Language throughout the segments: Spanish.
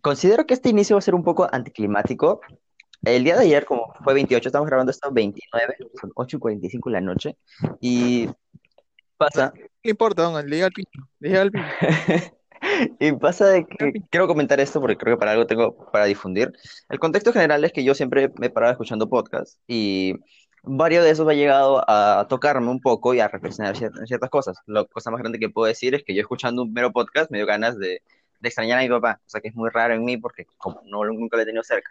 Considero que este inicio va a ser un poco anticlimático. El día de ayer, como fue 28, estamos grabando esto 29, son 8 y 45 de la noche, y pasa, ¿Qué importa, don? Le llega al pin. Le llega al pin. y pasa de que quiero comentar esto porque creo que para algo tengo para difundir. El contexto general es que yo siempre me he parado escuchando podcasts y varios de esos ha llegado a tocarme un poco y a reflexionar cier- ciertas cosas. La cosa más grande que puedo decir es que yo escuchando un mero podcast me dio ganas de, de extrañar a mi papá, o sea que es muy raro en mí porque como no, nunca lo he tenido cerca.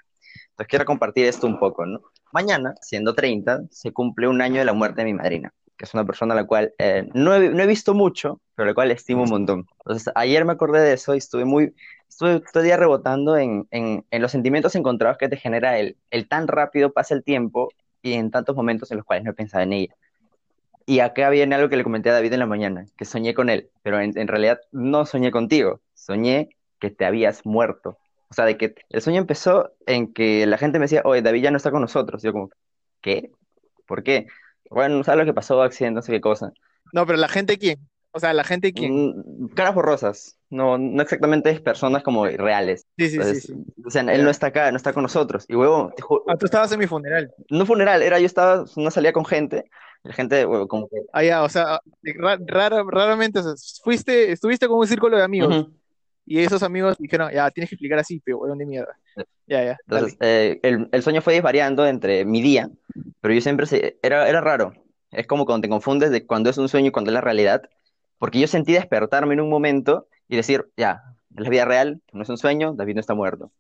Entonces quiero compartir esto un poco, ¿no? Mañana, siendo 30, se cumple un año de la muerte de mi madrina, que es una persona a la cual eh, no he, no he visto mucho, pero a la cual estimo un montón. Entonces ayer me acordé de eso y estuve muy, estuve todo el día rebotando en, en, en los sentimientos encontrados que te genera el, el tan rápido pasa el tiempo y en tantos momentos en los cuales no he pensado en ella. Y acá viene algo que le comenté a David en la mañana, que soñé con él, pero en, en realidad no soñé contigo, soñé que te habías muerto. O sea, de que el sueño empezó en que la gente me decía, oye, David ya no está con nosotros. Yo como, ¿qué? ¿Por qué? Bueno, ¿sabes lo que pasó? Accidente, no sé qué cosa. No, pero la gente quién? O sea, la gente quién? Mm, caras borrosas, no, no exactamente es personas como reales. Sí, sí, sí, Entonces, sí. o sea, él no está acá, no está con nosotros. Y huevo, te Ah, tú estabas en mi funeral. no funeral, era yo estaba una salida con gente, la gente, huevo, como que... Ah, ya, o sea, ra- rara- raramente, o sea, fuiste, estuviste con un círculo de amigos Ujú. Y esos amigos dijeron, ya, tienes que explicar así, pero weón de mierda. Ya, ya, Entonces, eh, el, el sueño fue variando entre mi día, pero yo siempre se, era, era raro. Es como cuando te confundes de cuando es un sueño y cuando es la realidad, porque yo sentí despertarme en un momento y decir, ya, es la vida real, no es un sueño, David no está muerto.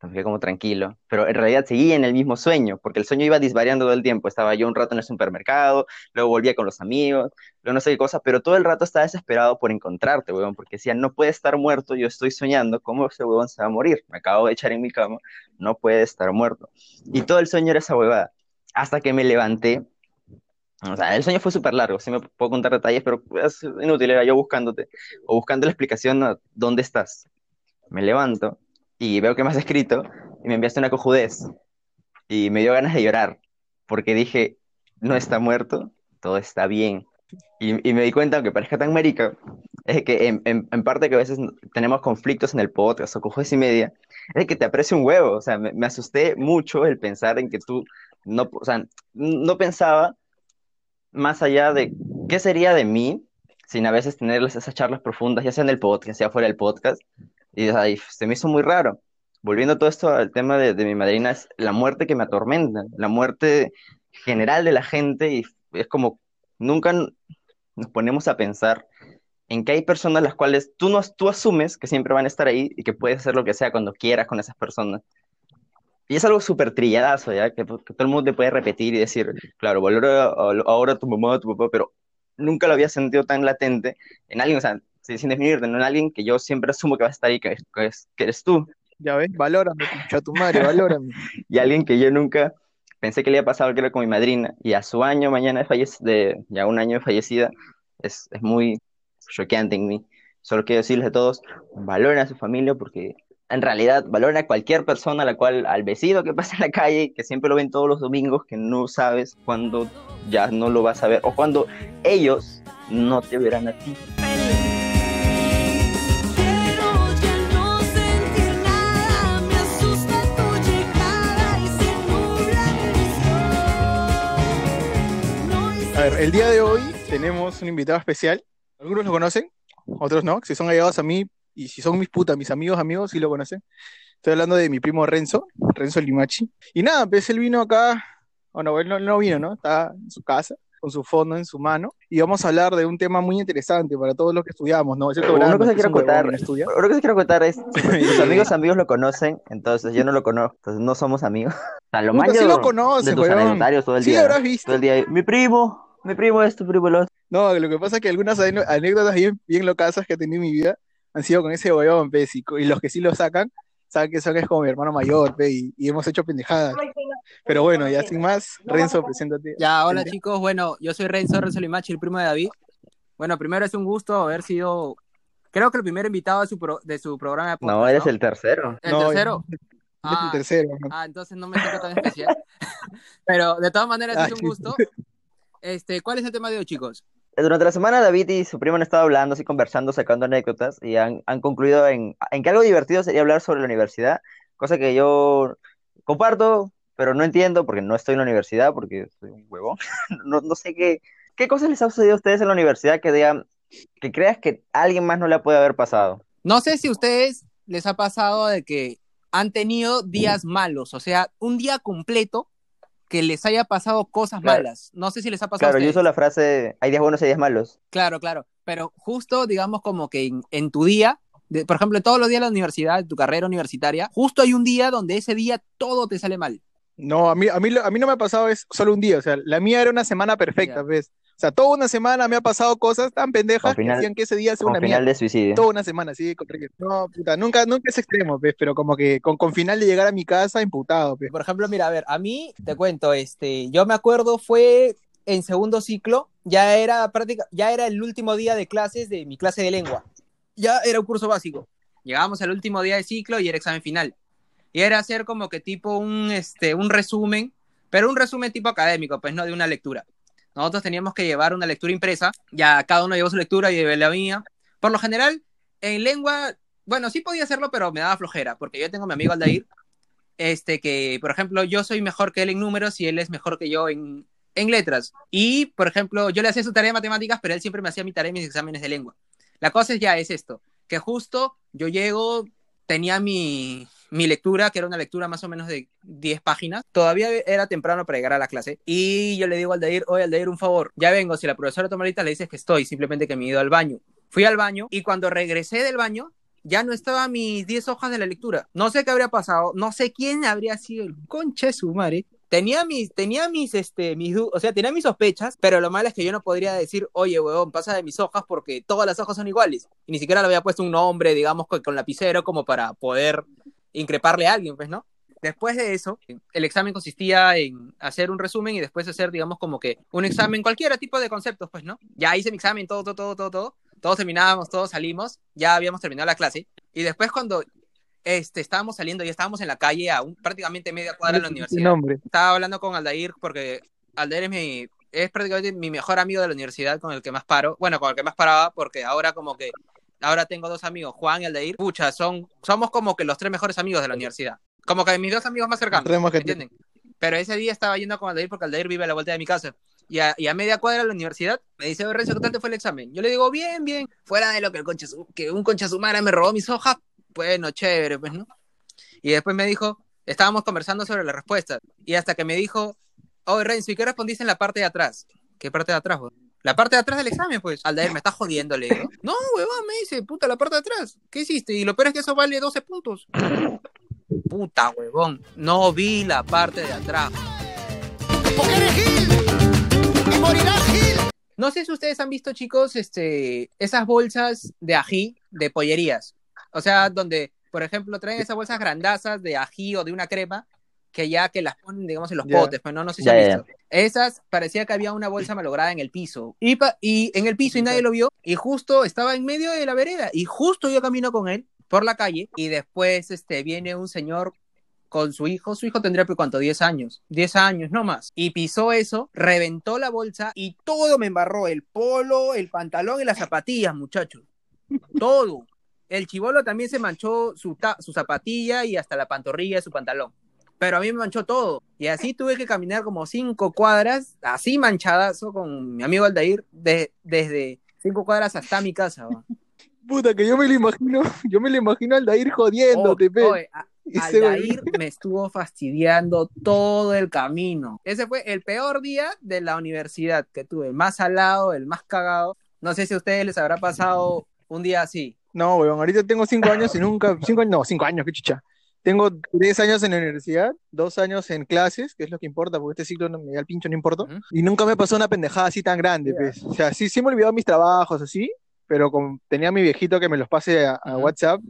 Entonces quedé como tranquilo, pero en realidad seguí en el mismo sueño, porque el sueño iba disvariando todo el tiempo. Estaba yo un rato en el supermercado, luego volvía con los amigos, luego no sé qué cosa, pero todo el rato estaba desesperado por encontrarte, weón, porque decía, no puede estar muerto, yo estoy soñando, ¿cómo ese huevón se va a morir? Me acabo de echar en mi cama, no puede estar muerto. Y todo el sueño era esa huevada, hasta que me levanté. O sea, el sueño fue súper largo, sí me puedo contar detalles, pero es inútil, era yo buscándote, o buscando la explicación a dónde estás. Me levanto y veo que me has escrito y me enviaste una cojudez y me dio ganas de llorar, porque dije, no está muerto, todo está bien. Y, y me di cuenta, aunque parezca tan marica, es que en, en, parte que a veces tenemos conflictos en el podcast o cojones y media, es que te aprecio un huevo, o sea, me, me asusté mucho el pensar en que tú no, o sea, no pensaba más allá de qué sería de mí sin a veces tener esas charlas profundas, ya sea en el podcast, ya fuera del podcast, y se me hizo muy raro. Volviendo todo esto al tema de, de mi madrina, es la muerte que me atormenta, la muerte general de la gente, y es como nunca nos ponemos a pensar en que hay personas las cuales tú, no, tú asumes que siempre van a estar ahí y que puedes hacer lo que sea cuando quieras con esas personas. Y es algo súper trilladazo, ¿ya? Que, que, todo el mundo te puede repetir y decir, claro, valora ahora tu mamá, tu papá, pero nunca lo había sentido tan latente en alguien, o sea, sin definirte, no en alguien que yo siempre asumo que va a estar ahí, que, es, que eres tú. Ya ves, valórame, pincho a tu madre, valórame. y alguien que yo nunca pensé que le había pasado, que era con mi madrina, y a su año, mañana de ya un año de fallecida, es, es muy choqueante en mí. Solo quiero decirles a todos, valoren a su familia porque en realidad valoren a cualquier persona, a la cual, al vecino que pasa en la calle, que siempre lo ven todos los domingos, que no sabes cuándo ya no lo vas a ver, o cuando ellos no te verán a ti. A ver, el día de hoy tenemos un invitado especial. Algunos lo conocen, otros no. Si son allegados a mí y si son mis putas, mis amigos, amigos, sí lo conocen. Estoy hablando de mi primo Renzo, Renzo Limachi. Y nada, pues él vino acá, bueno, él no, no vino, ¿no? Está en su casa, con su fondo en su mano. Y vamos a hablar de un tema muy interesante para todos los que estudiamos, ¿no? Excepto una cosa que quiero contar, una cosa que quiero contar es, tus amigos amigos lo conocen, entonces yo no lo conozco, entonces no somos amigos. O sea, lo Puta, sí lo conocen, de tus todo el Sí día. habrás visto. Todo el día, mi primo, mi primo esto, primo lo otro. No, lo que pasa es que algunas anécdotas bien, bien locasas que he tenido en mi vida han sido con ese huevón, pe, y, y los que sí lo sacan, saben que son es como mi hermano mayor, pe, y, y, hemos hecho pendejadas. Pero bueno, ya sin más, Renzo, preséntate. Ya, hola chicos, bueno, yo soy Renzo, Renzo Limachi, el primo de David. Bueno, primero es un gusto haber sido, creo que el primer invitado de su, pro, de su programa de podcast, No, eres ¿no? el tercero. ¿El no, tercero? Ah, el tercero. ¿no? ah, entonces no me siento tan especial. Pero de todas maneras es un gusto. Este, ¿Cuál es el tema de hoy, chicos? durante la semana David y su primo han estado hablando, así conversando, sacando anécdotas y han, han concluido en, en que algo divertido sería hablar sobre la universidad, cosa que yo comparto, pero no entiendo porque no estoy en la universidad, porque soy un huevo. no, no sé qué, qué cosas les ha sucedido a ustedes en la universidad que digan, que creas que alguien más no le puede haber pasado. No sé si a ustedes les ha pasado de que han tenido días malos, o sea, un día completo que les haya pasado cosas Claro. malas. No sé si les ha pasado a Claro, yo uso la frase, hay días buenos y días malos. Claro, claro. Pero justo, digamos, como que en, en tu día, de- por ejemplo, todos los días de la universidad, de tu carrera universitaria, justo hay un día donde ese día todo te sale mal. No, a mí, a mí, a mí no me ha pasado es solo un día, o sea, la mía era una semana perfecta. ¿ves? O sea, toda una semana me ha pasado cosas tan pendejas final- que hacían que ese día sea Con una final mierda. de suicidio. Toda una semana, sí. No, puta, nunca, nunca es extremo, ¿ves? Pero como que con, con final de llegar a mi casa imputado, ¿ves? Por ejemplo, mira, a ver, a mí te cuento, este, yo me acuerdo fue en segundo ciclo, ya era práctica, ya era el último día de clases de mi clase de lengua. Ya era un curso básico. Llegábamos al último día de ciclo y era examen final. Y era hacer como que tipo un, este, un resumen, pero un resumen tipo académico, pues no de una lectura. Nosotros teníamos que llevar una lectura impresa, ya cada uno llevó su lectura y la mía. Por lo general, en lengua, bueno, sí podía hacerlo, pero me daba flojera, porque yo tengo a mi amigo Aldair, este, que, por ejemplo, yo soy mejor que él en números y él es mejor que yo en, en letras. Y, por ejemplo, yo le hacía su tarea de matemáticas, pero él siempre me hacía mi tarea y mis exámenes de lengua. La cosa es ya es esto, que justo yo llego, tenía mi, mi lectura, que era una lectura más o menos de 10 páginas. Todavía era temprano para llegar a la clase. Y yo le digo al Aldair, oye, Aldair, un favor, ya vengo, si la profesora toma ahorita le dices que estoy, simplemente que me he ido al baño. Fui al baño y cuando regresé del baño, ya no estaban mis 10 hojas de la lectura. No sé qué habría pasado, no sé quién habría sido el concha de su madre. Tenía mis, tenía mis, este, mis, o sea, tenía mis sospechas, pero lo malo es que yo no podría decir, oye, huevón, pasa de mis hojas porque todas las hojas son iguales. Y ni siquiera le había puesto un nombre, digamos, con, con lapicero como para poder increparle a alguien, pues, ¿no? Después de eso, el examen consistía en hacer un resumen y después hacer, digamos, como que un examen, cualquier tipo de conceptos, pues, ¿no? Ya hice mi examen, todo, todo, todo, todo, todo. Todos terminábamos, todos salimos, ya habíamos terminado la clase. Y después cuando este, estábamos saliendo, ya estábamos en la calle a un, prácticamente media cuadra de la universidad. nombre. Estaba hablando con Aldair porque Aldair es mi, es prácticamente mi mejor amigo de la universidad con el que más paro. Bueno, con el que más paraba porque ahora como que, ahora tengo dos amigos, Juan y Aldair. Pucha, son, somos como que los tres mejores amigos de la universidad. Como que mis dos amigos más cercanos, ¿entienden? Pero ese día estaba yendo con Aldair porque Aldair vive a la vuelta de mi casa. Y a, y a media cuadra de la universidad me dice, Renzo, ¿qué tal te fue el examen? Yo le digo, bien, bien. Fuera de lo que, el concha que un concha sumara me robó mis hojas, bueno, chévere, pues, ¿no? Y después me dijo, estábamos conversando sobre las respuestas. Y hasta que me dijo, oye, Renzo, ¿y qué respondiste en la parte de atrás? ¿Qué parte de atrás, weón? La parte de atrás del examen, pues. Aldair, me está jodiendo, le digo. No, huevón, me dice, puta, la parte de atrás. ¿Qué hiciste? Y lo peor es que eso vale 12 puntos. Puta, huevón. No vi la parte de atrás. Porque eres Gil y morirás Gil. No sé si ustedes han visto, chicos, este, esas bolsas de ají de pollerías. O sea, donde, por ejemplo, traen esas bolsas grandazas de ají o de una crema que ya que las ponen, digamos, en los potes, pues no, no sé si han visto. Esas parecía que había una bolsa malograda en el piso. Y, pa- y en el piso y nadie lo vio. Y justo estaba en medio de la vereda. Y justo yo camino con él por la calle. Y después este, viene un señor con su hijo. Su hijo tendría, ¿cuánto? 10 años. 10 años, no más. Y pisó eso, reventó la bolsa y todo me embarró. El polo, el pantalón y las zapatillas, muchachos. Todo. El chivolo también se manchó su, su zapatilla y hasta la pantorrilla de su pantalón. Pero a mí me manchó todo. Y así tuve que caminar como cinco cuadras, así manchadazo con mi amigo Aldair, de- desde cinco cuadras hasta mi casa. va. Puta, que yo me lo imagino, yo me lo imagino al Dair jodiéndote, Oh, pe. oye, a-. Aldair me estuvo fastidiando todo el camino. Ese fue el peor día de la universidad que tuve, el más salado, el más cagado. No sé si a ustedes les habrá pasado un día así. No, weón, ahorita tengo cinco años y nunca, cinco años, no, cinco años, qué chucha. Tengo tres años en la universidad, dos años en clases, que es lo que importa, porque este ciclo no me da el pincho, no importa. Y nunca me pasó una pendejada así tan grande, pues. O sea, sí, sí me he olvidado mis trabajos, así, pero tenía a mi viejito que me los pase a. WhatsApp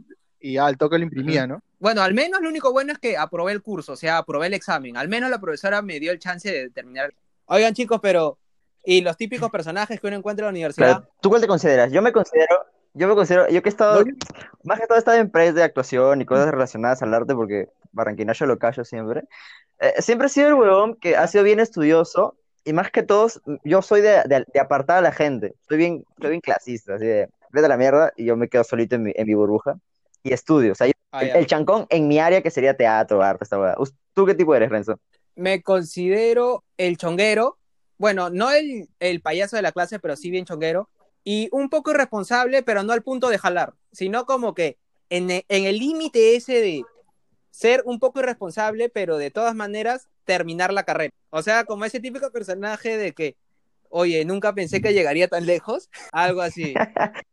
y ya al toque lo imprimía, ¿no? Bueno, al menos lo único bueno es que aprobé el curso, o sea, aprobé el examen. Al menos la profesora me dio el chance de terminar. Oigan, chicos, pero. ¿Y los típicos personajes que uno encuentra en la universidad? Claro, ¿Tú cuál te consideras? Yo me considero, yo me considero, yo que he estado, No, más que todo he estado en press de actuación y cosas relacionadas al arte, porque barranquinacho lo callo siempre. Eh, siempre he sido el huevón que ha sido bien estudioso y más que todos, yo soy de, de- de apartar a la gente. Estoy bien, estoy bien clasista, así de, vete a la mierda y yo me quedo solito en mi, en mi burbuja y estudio. O sea, yo- Ah, el, el chancón en mi área que sería teatro, arte, esta hueá. ¿Tú qué tipo eres, Renzo? Me considero el chonguero, bueno, no el, el payaso de la clase, pero sí bien chonguero, y un poco irresponsable, pero no al punto de jalar, sino como que en, e- en el límite ese de ser un poco irresponsable, pero de todas maneras terminar la carrera. O sea, como ese típico personaje de que, oye, nunca pensé que llegaría tan lejos, algo así.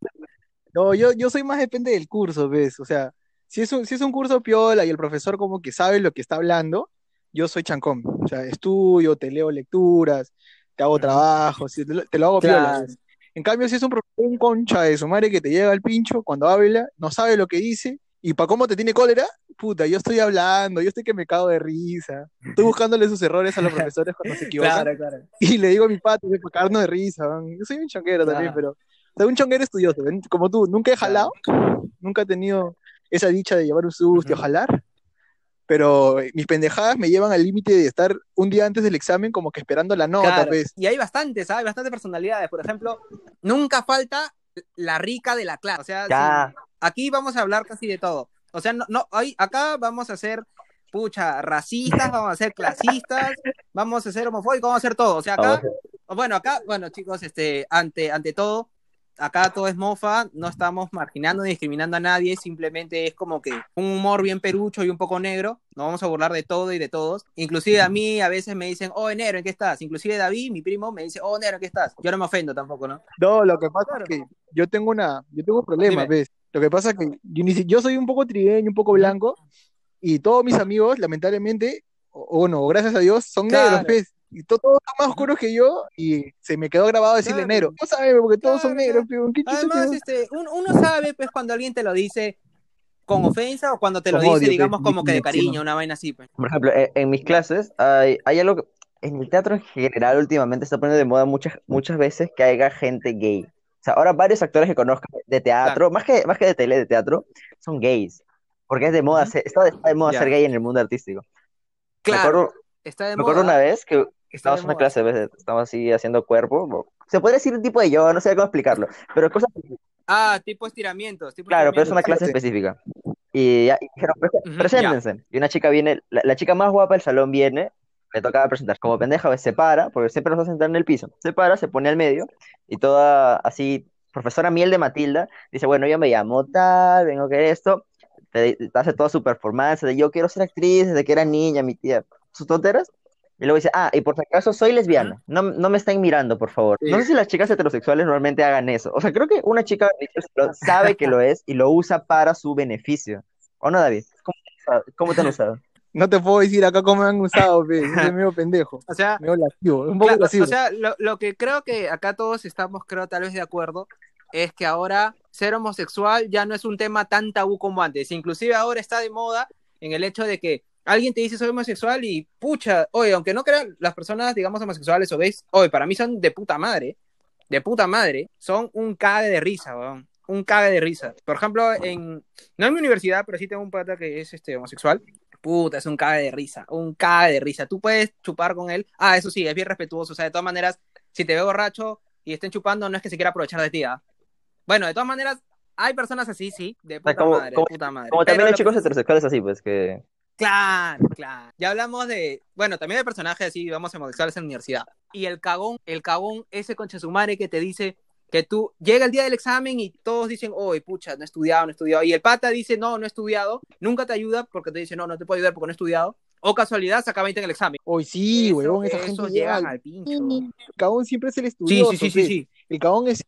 No, yo, yo soy más depende del curso, ¿ves? O sea, si es un, si es un curso piola y el profesor como que sabe lo que está hablando, yo soy chancón. O sea, estudio, te leo lecturas, te hago trabajos, te, lo- hago piola. En cambio, si es un profesor un concha de su madre que te llega al pincho cuando habla, no sabe lo que dice, y para cómo te tiene cólera, puta, yo estoy hablando, yo estoy que me cago de risa. Estoy buscándole sus errores a los profesores cuando se equivocan. Claro, claro. Y le digo a mi pato, para cagarnos de risa, man. Yo soy un chonguero también, Claro. pero soy un chonguero estudioso, como tú, nunca he jalado, nunca he tenido esa dicha de llevar un susto, jalar, pero mis pendejadas me llevan al límite de estar un día antes del examen como que esperando la nota, Claro, pues. Y hay bastantes, ¿sabes? Bastantes personalidades. Por ejemplo, nunca falta la rica de la clase. O sea, aquí vamos a hablar casi de todo. O sea, no, no, hoy, acá vamos a ser, pucha, racistas, vamos a ser clasistas, vamos a ser homofóbicos, vamos a hacer todo. O sea, acá, bueno, acá, bueno, chicos, este, ante, ante todo, acá todo es mofa, no estamos marginando ni discriminando a nadie, simplemente es como que un humor bien perucho y un poco negro, nos vamos a burlar de todo y de todos, inclusive a mí a veces me dicen, oh, negro, ¿en qué estás? Inclusive David, mi primo, me dice, oh, negro, ¿en qué estás? Yo no me ofendo tampoco, ¿no? No, lo que pasa Claro. es que yo tengo una, yo tengo un problema, Dime. ¿ves? Lo que pasa es que yo, yo soy un poco trigueño, un poco blanco, y todos mis amigos, lamentablemente, o, o bueno, gracias a Dios, son Claro. negros, ¿ves? Y to- todos son más oscuros que yo, y se me quedó grabado decirle Claro. negro. No sabe, porque todos son Claro, negros, claro. ¿qué Además, te- este, un- uno sabe, pues, cuando alguien te lo dice con ofensa o cuando te lo dice, odio, digamos, como que de cariño, una vaina así, pues. Por ejemplo, en, en mis clases hay, hay algo que en el teatro en general últimamente está poniendo de moda muchas, muchas veces que haya gente gay. O sea, ahora varios actores que conozco de teatro, más que, más que de tele, de teatro, son gays. Porque es de moda, Ujú. ser- está, de- está de moda Ya. ser gay en el mundo artístico. Me Claro, acuerdo, está de me acuerdo moda. una vez que estábamos en una clase, ¿ves? estábamos así haciendo cuerpo. Se podría decir un tipo de yoga, no sé cómo explicarlo, pero cosas Ah, tipo estiramientos, tipo Claro, pero es una estiramientos. clase específica. Y, ya, y dijeron, "Pre- Ujú, preséntense. Y una chica viene, la, la chica más guapa del salón viene, le tocaba presentar. Como pendeja, pues, se para, porque siempre nos hace sentar en el piso. Se para, se pone al medio, y toda así, profesora Miel de Matilda, dice, bueno, yo me llamo tal, vengo que esto, te, te hace toda su performance de yo quiero ser actriz desde que era niña, mi tía, sus tonteras. Y luego dice, ah, y por si acaso soy lesbiana. No, no me estén mirando, por favor. No sé si las chicas heterosexuales normalmente hagan eso. O sea, creo que una chica sabe que lo es y lo usa para su beneficio. ¿O no, David? ¿Cómo, te han usado? ¿Cómo te han usado? No te puedo decir acá cómo me han usado, pe. Soy medio pendejo, O sea, medio lascivo, un poco claro, lascivo. o sea, lo, lo que creo que acá todos estamos, creo, tal vez de acuerdo, es que ahora ser homosexual ya no es un tema tan tabú como antes. Inclusive ahora está de moda en el hecho de que alguien te dice soy homosexual y pucha, oye, aunque no crean las personas, digamos, homosexuales o gays, oye, para mí son de puta madre, de puta madre, son un cague de risa, weón. Un cague de risa. Por ejemplo, en, no en mi universidad, pero sí tengo un pata que es este homosexual. Puta, es un cague de risa, un cague de risa. Tú puedes chupar con él. Ah, eso sí, es bien respetuoso. O sea, de todas maneras, si te ve borracho y estén chupando, no es que se quiera aprovechar de ti, ¿ah? Bueno, de todas maneras, hay personas así, sí, de sea, puta como- madre, como- de puta madre. Como Pero también hay lo chicos heterosexuales así, pues, que... Claro, claro. Ya hablamos de, bueno, también de personajes así, vamos homosexuales en la universidad. Y el cagón, el cagón, ese concha su madre que te dice que tú llega el día del examen y todos dicen, oye, pucha, no he estudiado, no he estudiado. Y el pata dice, no, no he estudiado. Nunca te ayuda porque te dice, no, no te puedo ayudar porque no he estudiado. O casualidad, saca 20 en el examen. Hoy sí, huevón, esa gente llega al al pincho. El cagón siempre es el Sí, estudioso, sí, sí, sí, pe. sí. El cagón es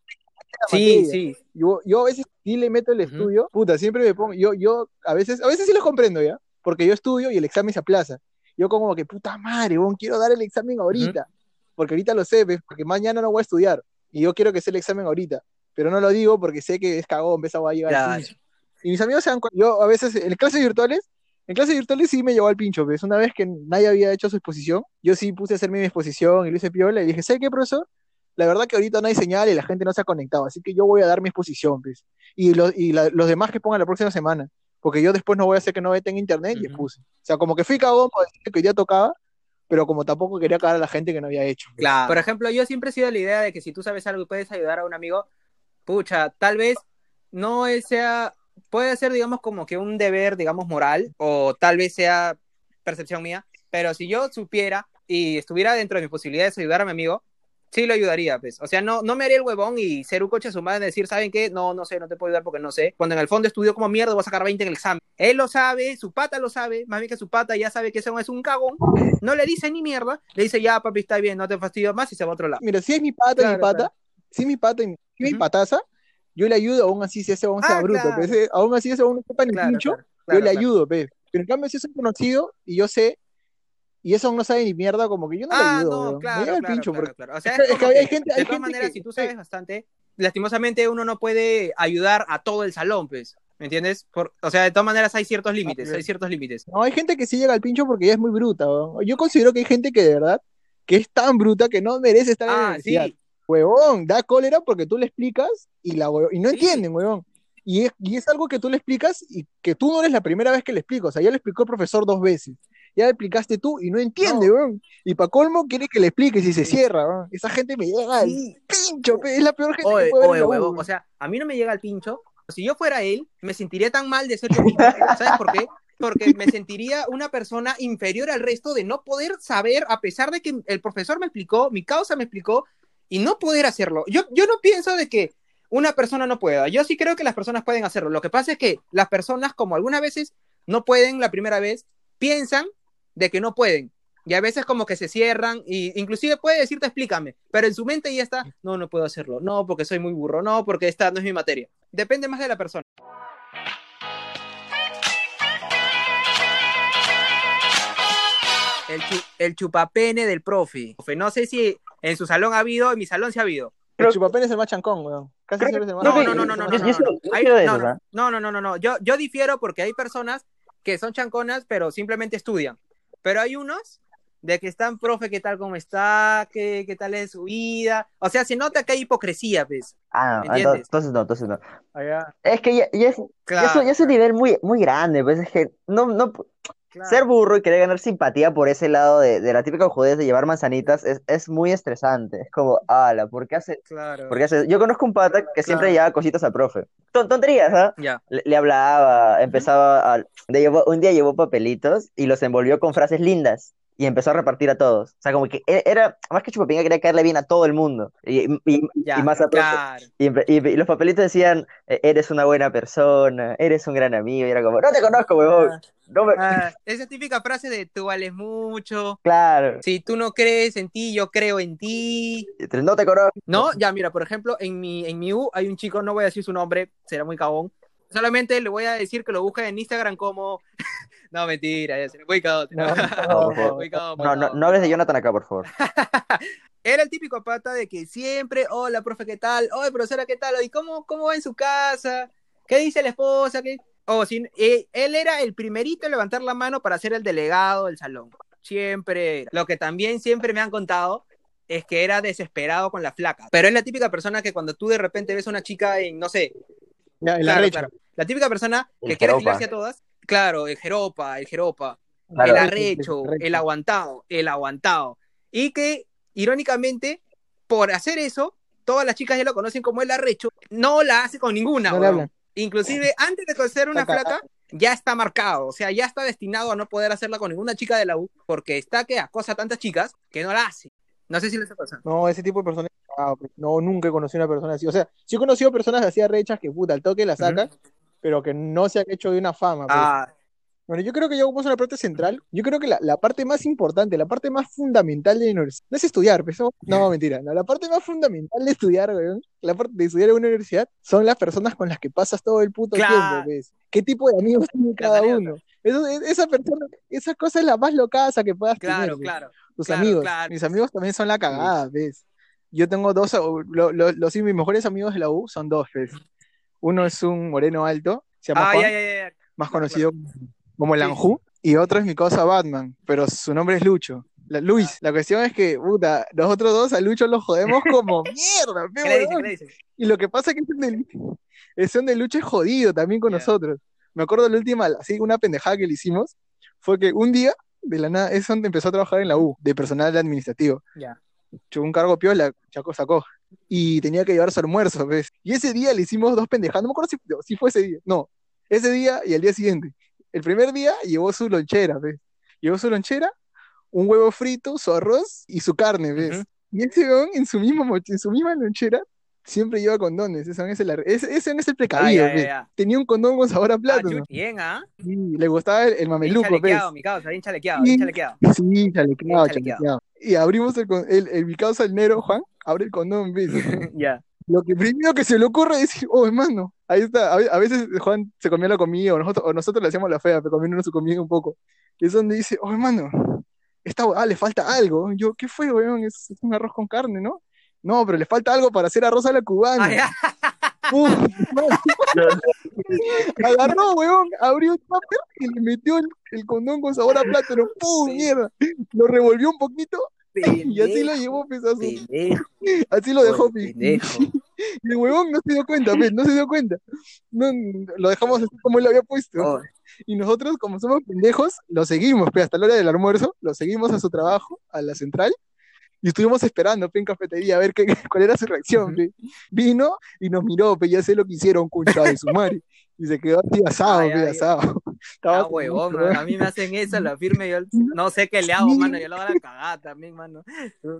Sí, sí. Yo, yo a veces sí le meto el estudio, puta, siempre me pongo, yo, yo a veces, a veces sí lo comprendo ya, porque yo estudio y el examen se aplaza. Yo como que, puta madre, weón, quiero dar el examen ahorita, porque ahorita lo sé, porque mañana no voy a estudiar, y yo quiero que sea el examen ahorita, pero no lo digo porque sé que es cagón, esa va a llegar al Claro. pincho. Y mis amigos se dan cuenta, yo a veces, en clases virtuales, en clases virtuales sí me llevó al pincho, ¿ves? Una vez que nadie había hecho su exposición, yo sí puse a hacerme mi exposición y lo hice piola, y dije, ¿sabes qué, profesor? La verdad que ahorita no hay señal y la gente no se ha conectado, así que yo voy a dar mi exposición, ¿ves? Y, lo- y la- los demás que pongan la próxima semana, porque yo después no voy a hacer que no tenga internet y Ujú. expuse. O sea, como que fui cagón para decir que hoy día tocaba, pero como tampoco quería cagar a la gente que no había hecho. Claro. Por ejemplo, yo siempre he sido de la idea de que si tú sabes algo y puedes ayudar a un amigo, pucha, tal vez no sea, puede ser, digamos, como que un deber, digamos, moral, o tal vez sea percepción mía, pero si yo supiera y estuviera dentro de mis posibilidades de ayudar a mi amigo, sí lo ayudaría, pues. O sea, no, no me haría el huevón y ser un coche a su madre decir, ¿saben qué? No, no sé, no te puedo ayudar porque no sé. Cuando en el fondo estudió como mierda, voy a sacar 20 en el examen. Él lo sabe, su pata lo sabe, más bien que su pata ya sabe que ese es un cagón, no le dice ni mierda, le dice, ya, papi, está bien, no te fastidio más y se va a otro lado. Mira, si es mi pata y mi Claro, pata, claro. si es mi pata y mi, si es mi Ujú. pataza, yo le ayudo aún así si ese aún sea Ah, bruto, claro. pues, eh, aún así ese aún no sepa ni Claro, pincho, claro, yo claro, le claro. ayudo, pe. Pero en cambio si es un conocido y yo sé, y eso no sabe ni mierda, como que yo no le Ah, ayudo, no. Me claro, el claro, pincho, claro, porque claro. O sea, es es, que- que hay gente- de hay todas gente maneras, que- si tú sabes bastante, lastimosamente uno no puede ayudar a todo el salón, pues, ¿me entiendes? Por- o sea, de todas maneras hay ciertos límites, bien. hay ciertos límites. No, hay gente que sí llega al pincho porque ya es muy bruta, weón. Yo considero que hay gente que de verdad, que es tan bruta que no merece estar en la Ah, universidad. sí, Huevón, da cólera porque tú le explicas y, la y no Sí. entienden, huevón. Y es, y es algo que tú le explicas y que tú no eres la primera vez que le explicas. O sea, ya le explicó el profesor dos veces. Ya explicaste tú y no entiende, No. weón. Y para colmo quiere que le expliques y se cierra, weón. Esa gente me llega al sí. pincho, pe, es la peor gente que Oye, puede haber oye, weón. o sea, a mí no me llega el pincho. Si yo fuera él, me sentiría tan mal de ser yo mismo. ¿Sabes por qué? Porque me sentiría una persona inferior al resto de no poder saber, a pesar de que el profesor me explicó, mi causa me explicó, y no poder hacerlo. Yo, yo no pienso de que una persona no pueda. Yo sí creo que las personas pueden hacerlo. Lo que pasa es que las personas, como algunas veces no pueden la primera vez, piensan de que no pueden. Y a veces como que se cierran y inclusive puede decirte explícame, pero en su mente ya está, no, no puedo hacerlo, no, porque soy muy burro, no, porque esta no es mi materia. Depende más de la persona. El, chu- el chupapene del profe. Profe, No sé si en su salón ha habido, en mi salón sí ha habido. El Creo- chupapén es el más chancón, weón. Casi siempre es el más No, no, no, no, no, no, yo- no, yo no, soy- no. yo Hay- soy de no, esos, no, no, no, no, no, no. Yo, yo difiero porque hay personas que son chanconas, pero simplemente estudian. Pero hay unos de que están, profe, ¿qué tal, cómo está? ¿Qué, qué tal es su vida? O sea, se nota que hay hipocresía, pues. Ah, no, entonces no, entonces no. Allá. Es que ya, ya es, ya es un- ya es un nivel muy, muy grande, pues es que no, no, claro. ser burro y querer ganar simpatía por ese lado de, de la típica judez de llevar manzanitas es, es muy estresante. Es como, ala, ¿por qué hace, Claro. por qué hace? Yo conozco un pata que siempre Claro. llevaba cositas al profe. Ton- tonterías, ¿ah? Ya. Le, le hablaba, empezaba a... le llevó- un día llevó papelitos y los envolvió con frases lindas y empezó a repartir a todos. O sea, como que e- era, más que chupapinga, quería caerle bien a todo el mundo. Y, y- Ya, y más a claro. Y, los papelitos decían, "E- eres una buena persona, eres un gran amigo. Y era como, no te conozco, huevón. No me... Ah, esa típica frase de tú vales mucho, Claro, si tú no crees en ti, yo creo en ti. no te conozco. No, ya mira, por ejemplo, en mi, en mi U hay un chico, no voy a decir su nombre, será muy cagón. Solamente le voy a decir que lo busque en Instagram como. no, mentira, ya se muy cagón. No, No, No, no, hables de Jonathan acá, por favor. Era el típico pata de que siempre, hola, profe, ¿qué tal? Oye, profesora, ¿qué tal? ¿Y cómo, cómo va en su casa? ¿Qué dice la esposa? ¿Qué? O si, eh, él era el primerito en levantar la mano para ser el delegado del salón. Siempre era. Lo que también siempre me han contado es que era desesperado con la flaca. Pero es la típica persona que cuando tú de repente ves a una chica en, no sé, Claro, claro, la típica persona que El quiere gilarse a todas, claro, el jeropa, el jeropa, Claro. el arrecho, el aguantado, el aguantado. Y que, irónicamente, por hacer eso, todas las chicas ya lo conocen como el arrecho, no la hace con ninguna. No. Inclusive, antes de conocer una flaca, ya está marcado, o sea, ya está destinado a no poder hacerla con ninguna chica de la U, porque está que acosa a tantas chicas que no la hace. No sé si les ha pasado. No, ese tipo de personas. ah, no, nunca he conocido una persona así. O sea, sí he conocido personas así arrechas que puta, al toque la sacan, pero que no se han hecho de una fama. pues. Ah, Bueno, yo creo que ya como es una parte central, yo creo que la, la parte más importante, la parte más fundamental de la universidad, no es estudiar, pues, no, mentira, no, la parte más fundamental de estudiar, weón, la parte de estudiar en una universidad, son las personas con las que pasas todo el puto Claro. tiempo, pues. ¿Qué tipo de amigos tiene cada uno? Eso- es- esa persona, esa cosa es la más locaza que puedas claro, tener, claro. tus claro, amigos. claro. Mis amigos también son la cagada, ¿ves? Yo tengo dos, lo- lo- los mis mejores amigos de la U son dos, ¿ves? Uno es un moreno alto, se llama Ah, Juan, ya, ya, ya. más conocido como el Sí. Anju, y otro es mi cosa Batman, pero su nombre es Lucho. La- Luis, la cuestión es que, puta, los otros dos a Lucho los jodemos como mierda, ¿Qué. Y lo que pasa es que de, ese de Lucho es jodido también con nosotros. Me acuerdo la última, así, una pendejada que le hicimos, fue que un día de la nada, es donde empezó a trabajar en la U, de personal administrativo. Ya. Chocó un cargo piola, Chaco sacó. Y tenía que llevar su almuerzo, ¿ves? Y ese día le hicimos dos pendejadas, no me acuerdo si, si fue ese día, no, ese día y el día siguiente. El primer día llevó su lonchera, ¿ves? Llevó su lonchera, un huevo frito, su arroz y su carne, ¿ves? Ujú. Y ese en su misma, moch- en su misma lonchera siempre lleva condones, ese es el, ese, ese es el Ah, precavido, ya, ya, ¿ves? ya. Tenía un condón con sabor a Ah, plátano. chuch, bien, ¿ah? Sí, le gustaba el, el Bien mameluco, ¿ves? chalequeado, mi causa, bien chalequeado, bien chalequeado. Sí, chalequeado, Bien chalequeado. Y abrimos el, el, el, mi causa, el negro, Juan, abre el condón, ¿ves? Ya. Lo que primero que se le ocurre es decir, oh, hermano, ahí está. A, ve- a veces Juan se comía la comida o nosotros, o nosotros le hacíamos la fea, pero comiendo su comida un poco. Y es donde dice, oh, hermano, esta huevada le falta algo. Yo, ¿qué fue, weón? Es, es un arroz con carne, ¿no? No, pero le falta algo para hacer arroz a la cubana. Ah, ya. Pum, agarró, weón, abrió el tupper y le metió el, el condón con sabor a plátano. ¡Pum, Sí. mierda! Lo revolvió un poquito y así lo llevó, pues, a su- pendejo, así lo dejó, pues. Y el huevón no se dio cuenta, ¿ves? No se dio cuenta. No, lo dejamos así como él lo había puesto. Oh, Y nosotros, como somos pendejos, lo seguimos, pe, hasta la hora del almuerzo, lo seguimos a su trabajo, a la central, y estuvimos esperando, pe, en cafetería, a ver qué, cuál era su reacción, pe. Vino y nos miró, pe, ya sé lo que hicieron, concha de su madre. Y se quedó así asado, Ay, pe, ay, asado. Estaba Ah, huevón, man, a mí me hacen eso, la firme, yo no sé qué le hago, mano, yo lo hago a la cagada también, mano.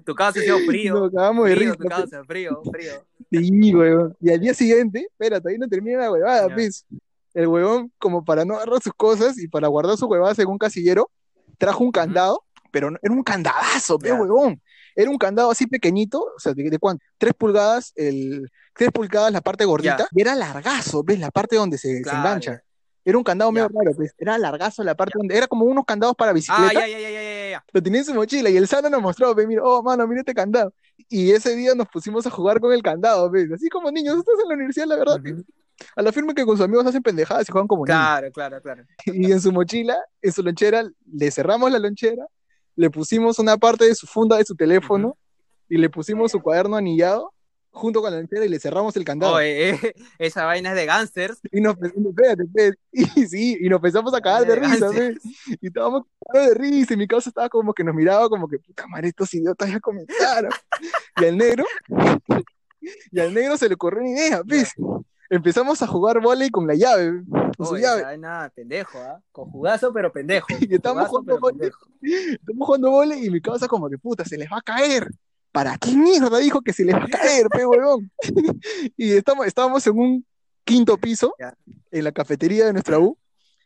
Tu, causa ha sido frío, Nos cagamos de frío, risa, tu pe. causa, frío, frío. Sí, huevón. Y al día siguiente, espérate, ahí no termina la huevada, Ya. pues. El huevón, como para no agarrar sus cosas y para guardar su huevada según casillero, trajo un candado, pero no- era un candadazo, pe, Ya. huevón. Era un candado así pequeñito, o sea, ¿de, de cuánto? Tres pulgadas, el, tres pulgadas la parte gordita, Ya. y era largazo, ¿ves? La parte donde se, se Claro, engancha. Era un candado medio raro, pues. Era largazo la parte donde, era como unos candados para Ah, bicicleta ya, ya, ya, ya, ya, lo tenía en su mochila y el Sano nos mostró, ve, mira, oh, mano, mira este candado. Y ese día nos pusimos a jugar con el candado, ve, así como niños, estás en la universidad, la verdad, a la firme que con sus amigos hacen pendejadas y juegan como niños. Claro, claro, claro. Y en su mochila, en su lonchera, le cerramos la lonchera, le pusimos una parte de su funda de su teléfono y le pusimos su cuaderno anillado junto con la lonchera y le cerramos el candado. Oye, eh, esa vaina es de gangsters. Y nos, espérate, espérate, y sí, y nos empezamos a cagar de risa, ve. Y estábamos cagados de risa, y mi casa estaba como que nos miraba como que, puta madre, estos idiotas ya comenzaron. Y al negro, y al negro se le ocurrió una idea, ¿ves? Empezamos a jugar volei con la llave, con su Oye, llave. vaina, pendejo, ¿ah? Conjugazo, pero pendejo. Y estamos Conjugazo, jugando pero volei. pendejo. Estamos jugando volei y mi casa como que, puta, se les va a caer. ¿Para qué mierda dijo que se les va a caer, pe, huevón? y estamos, estábamos en un quinto piso, Ya. en la cafetería de nuestra U,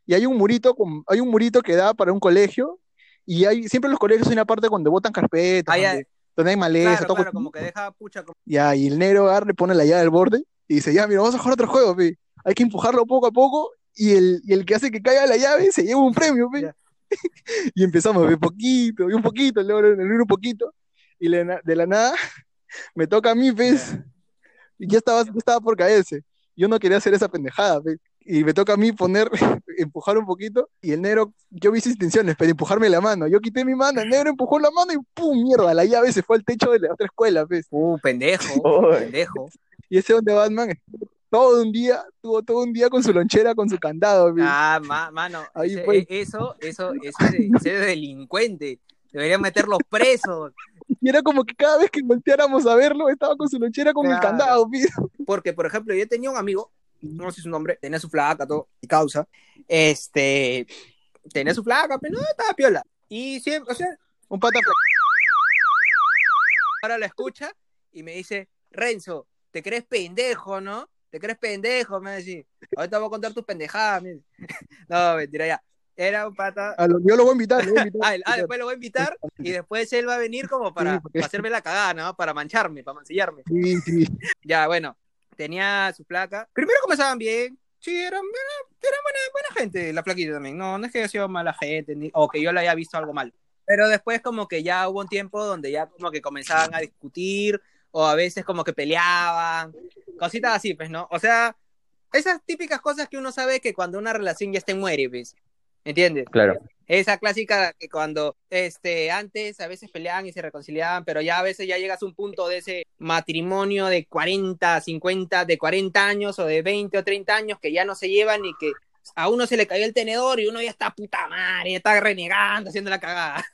y hay un murito, con, hay un murito que da para un colegio, y hay, siempre en los colegios hay una parte donde botan carpetas, Ah, donde, donde hay maleza, Claro, todo claro, como que deja pucha. como- Ya, y el negro agarra, le pone la llave al borde, y dice, ya, mira, vamos a jugar otro juego, pe. Hay que empujarlo poco a poco, y el, y el que hace que caiga la llave se lleva un premio, pe. Y empezamos, de poquito, y un poquito, luego un poquito, y le- de la nada me toca a mí, pues. Y ya estaba, ya estaba por caerse. Yo no quería hacer esa pendejada, pe. Y me toca a mí poner, empujar un poquito, y el negro, yo vi sus intenciones, pero empujarme la mano. Yo quité mi mano, el negro empujó la mano y ¡pum! Mierda, la llave se fue al techo de la otra escuela, pues. Uh, pendejo, pendejo. Y ese donde Batman estuvo todo un día, tuvo todo un día con su lonchera, con su candado, pe. Ah, ma- mano, Ahí ese- fue. e- eso, eso, eso es delincuente. Deberían meterlos presos. Y era como que cada vez que volteáramos a verlo, estaba con su lonchera con el Claro. candado, pe. Porque, por ejemplo, yo tenía un amigo, no sé su nombre, tenía su flaca, todo, y causa. Este, tenía su flaca, pero no, estaba piola. Y siempre, o sea, Un pata ahora la escucha y me dice, Renzo, ¿te crees pendejo, no? ¿Te crees pendejo? Me dice, ahorita voy a contar tus pendejadas. me. No, mentira, ya. Era un pata. a lo- yo lo voy a invitar, lo voy a invitar. Ah, él- ah, después lo voy a invitar y después él va a venir como para, Sí, porque- para hacerme la cagada, ¿no? Para mancharme, para mancillarme. Sí, sí. Ya, bueno, tenía su placa. Primero comenzaban bien. Sí, eran, eran, eran buena, buena gente, la plaquita también. No, no es que haya sido mala gente ni, o que yo le haya visto algo mal. Pero después como que ya hubo un tiempo donde ya como que comenzaban a discutir o a veces como que peleaban, cositas así, pues, ¿no? O sea, esas típicas cosas que uno sabe que cuando una relación ya está en muere, pues. ¿Entiendes? Claro. Esa clásica que cuando este, antes a veces peleaban y se reconciliaban, pero ya a veces ya llegas a un punto de ese matrimonio de 40, 50, de 40 años o de 20 o 30 años que ya no se llevan y que a uno se le cayó el tenedor y uno ya está puta madre, ya está renegando, haciendo la cagada.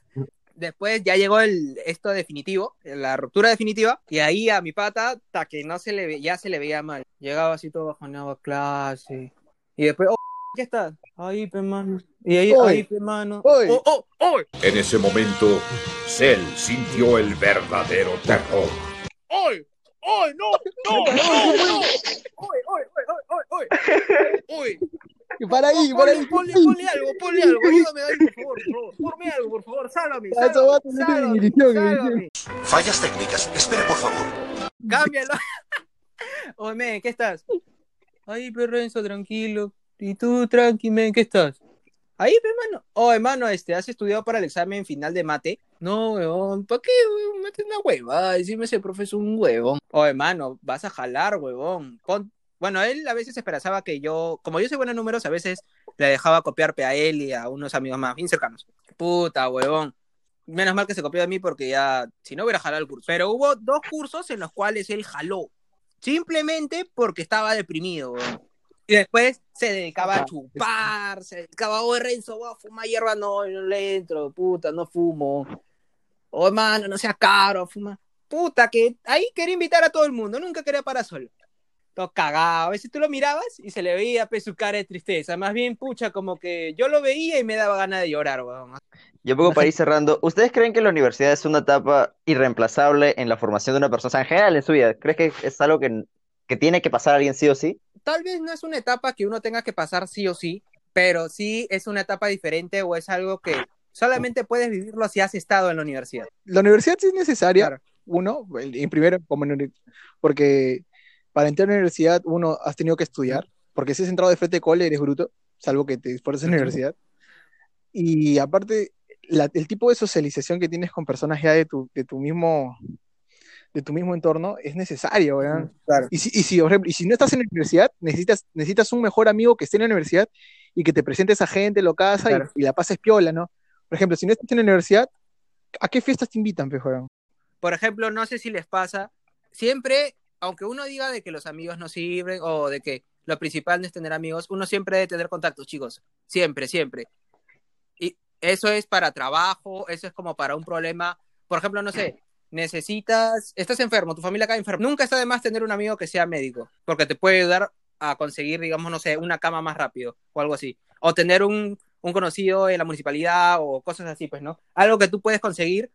Después ya llegó el, esto definitivo, la ruptura definitiva, y ahí a mi pata, hasta que no se le ve, ya se le veía mal. Llegaba así todo bajoneado a clase. Y después, oh, ¿qué estás? Ahí, pe mano. Y ahí, Oy. ahí, pe mano. Oy. Oh, oh, oh, En ese momento, Cell sintió el verdadero terror. ¡Oy! ¡Oy! ¡No! ¡No! ¡No! ¡No! ¡Oy! ¡Oy! ¡Oy! ¡Oy! ¡Oy! Para ahí, para ahí. Ponle, ponle, algo, ponle algo, ayúdame ahí, por favor, por favor. Ponme algo, por favor, sálvame, Ya, eso va a sálvame, tener sálvame, sálvame. Fallas técnicas. Espere, por favor. Cámbialo. Oye, men, ¿qué estás? Ahí, Renzo, tranquilo. ¿Y tú, tranqui, men, qué estás? Ahí, hermano. Oh, hermano, este, ¿has estudiado para el examen final de mate? No, huevón, ¿para qué, huevón? Mate una huevada, decirme ese profe es un huevón. Oh, hermano, vas a jalar, huevón. Pon- Bueno, él a veces esperaba que yo, como yo soy buena en números, a veces le dejaba copiarpe a él y a unos amigos más bien cercanos. Puta, huevón. Menos mal que se copió de mí porque ya, si no hubiera jalado el curso. Pero hubo dos cursos en los cuales él jaló. Simplemente porque estaba deprimido, weón. Y después se dedicaba a chupar, se dedicaba, oh, Renzo, voy a fumar hierba, no, no le entro, puta, no fumo. Oh, hermano, no seas caro, fuma. Puta, que ahí quería invitar a todo el mundo, nunca quería parar solo. Todo cagado, a veces tú lo mirabas y se le veía pues, su cara de tristeza, más bien, pucha, como que yo lo veía y me daba ganas de llorar, weón. Yo poco para ir cerrando, ¿ustedes creen que la universidad es una etapa irreemplazable en la formación de una persona? O sea, en general en su vida, ¿crees que es algo que, que tiene que pasar alguien sí o sí? tal vez no es una etapa que uno tenga que pasar sí o sí, pero sí es una etapa diferente o es algo que solamente puedes vivirlo si has estado en la universidad. La universidad sí es necesaria, Claro. uno, en primero, como porque para entrar a la universidad uno has tenido que estudiar, porque si has entrado de frente de cole eres bruto, salvo que te esfuerces en la universidad. Y aparte, la- el tipo de socialización que tienes con personas ya de tu, de tu mismo de tu mismo entorno es necesario, ¿verdad? Claro. Y si, y, si, por ejemplo, y si no estás en la universidad, necesitas, necesitas un mejor amigo que esté en la universidad y que te presente a esa gente, lo casa y- Claro. y, la pases piola, ¿no? Por ejemplo, si no estás en la universidad, ¿a qué fiestas te invitan, pejo? Por ejemplo, no sé si les pasa, siempre, aunque uno diga de que los amigos no sirven o de que lo principal es tener amigos, uno siempre debe tener contactos, chicos. Siempre, siempre. Y eso es para trabajo, eso es como para un problema. Por ejemplo, no sé, necesitas, estás enfermo, tu familia cae enferma. Nunca está de más tener un amigo que sea médico, porque te puede ayudar a conseguir, digamos, no sé, una cama más rápido o algo así. O tener un, un conocido en la municipalidad o cosas así, pues, ¿no? Algo que tú puedes conseguir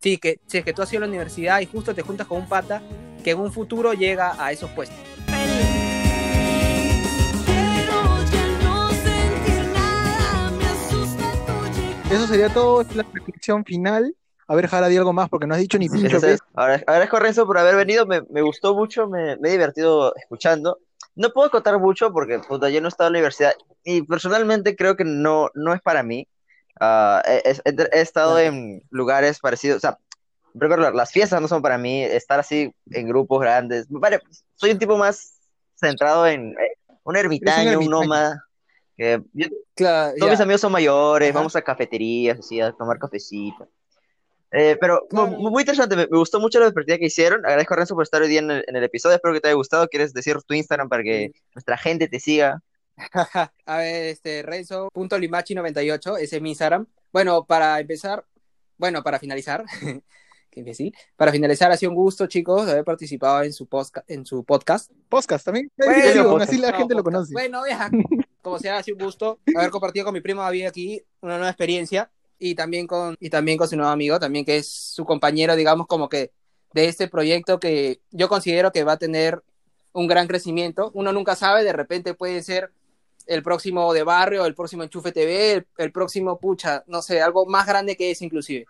Sí, que si es que tú has ido a la universidad y justo te juntas con un pata que en un futuro llega a esos puestos. Eso sería todo, esta es la reflexión final. A ver, Jara, di algo más, porque no has dicho ni pincho, ahora- Agradezco a Renzo por haber venido, me, me gustó mucho, me, me he divertido escuchando. No puedo contar mucho porque puta, yo no he estado en la universidad y personalmente creo que no, no es para mí. Ah, he, he- he estado en lugares parecidos, o sea, las fiestas no son para mí, estar así en grupos grandes. Vale, soy un tipo más centrado en eh, un ermitaño, un ermitaño. nómada. Que yo- Claro, todos mis amigos son mayores, Ajá. vamos a cafeterías, así, a tomar cafecito. Eh, pero Claro. muy, interesante, me, me gustó mucho la divertida que hicieron. Agradezco a Renzo por estar hoy día en el, en el episodio. Espero que te haya gustado. ¿Quieres decir tu Instagram para que nuestra gente te siga? A ver, este, Renzo.limachi98, ese es mi Instagram. Bueno, para empezar, bueno, para finalizar, imbécil. Para finalizar, ha sido un gusto, chicos, de haber participado en su, posca- en su podcast. Podcast también. Bueno, Sí, aún podcast. así la No, gente lo podcast. conoce. Bueno, ya, como sea, ha sido un gusto haber compartido con mi primo David aquí una nueva experiencia y también con, y también con su nuevo amigo, también que es su compañero, digamos, como que de este proyecto que yo considero que va a tener un gran crecimiento. Uno nunca sabe, de repente puede ser el próximo de barrio, el próximo Enchufe TV, el, el próximo Pucha, no sé, algo más grande que es inclusive.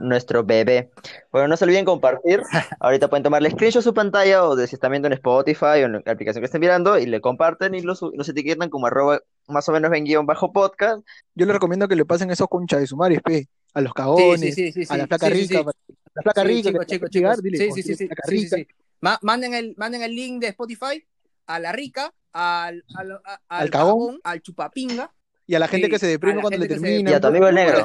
Nuestro bebé. Bueno, no se olviden compartir. Ahorita pueden tomarle screenshot a su pantalla o de si están viendo en Spotify o en la aplicación que estén mirando y le comparten y los, los etiquetan como arroba más o menos en guion bajo podcast. Yo les recomiendo que le pasen esos conchas de sumares, pe. A los cagones, Sí, sí, sí, sí, a la sí, flaca sí, sí, rica. La flaca Sí, rica. chicos, chicos, chicos. Sí, "Oh, sí, sí, sí, flaca sí, sí, rica". sí. Ma- manden, el, manden el link de Spotify a la rica, al, al, al Al cagón. cagón, al chupapinga. Y a la gente Sí, que se deprime cuando le termina. Y a tu amigo el negro.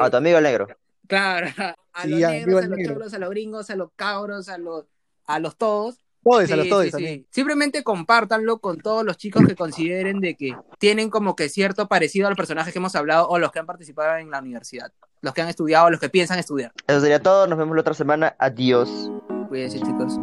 A tu amigo el negro. Claro, a Sí, los negros, a los negro. cholos, a los gringos, a los cabros, a los, a los todos. todos, a los todos sí. Simplemente compártanlo con todos los chicos que consideren de que tienen como que cierto parecido a los personajes que hemos hablado o los que han participado en la universidad. Los que han estudiado, los que piensan estudiar. Eso sería todo. Nos vemos la otra semana. Adiós. Cuídense, chicos.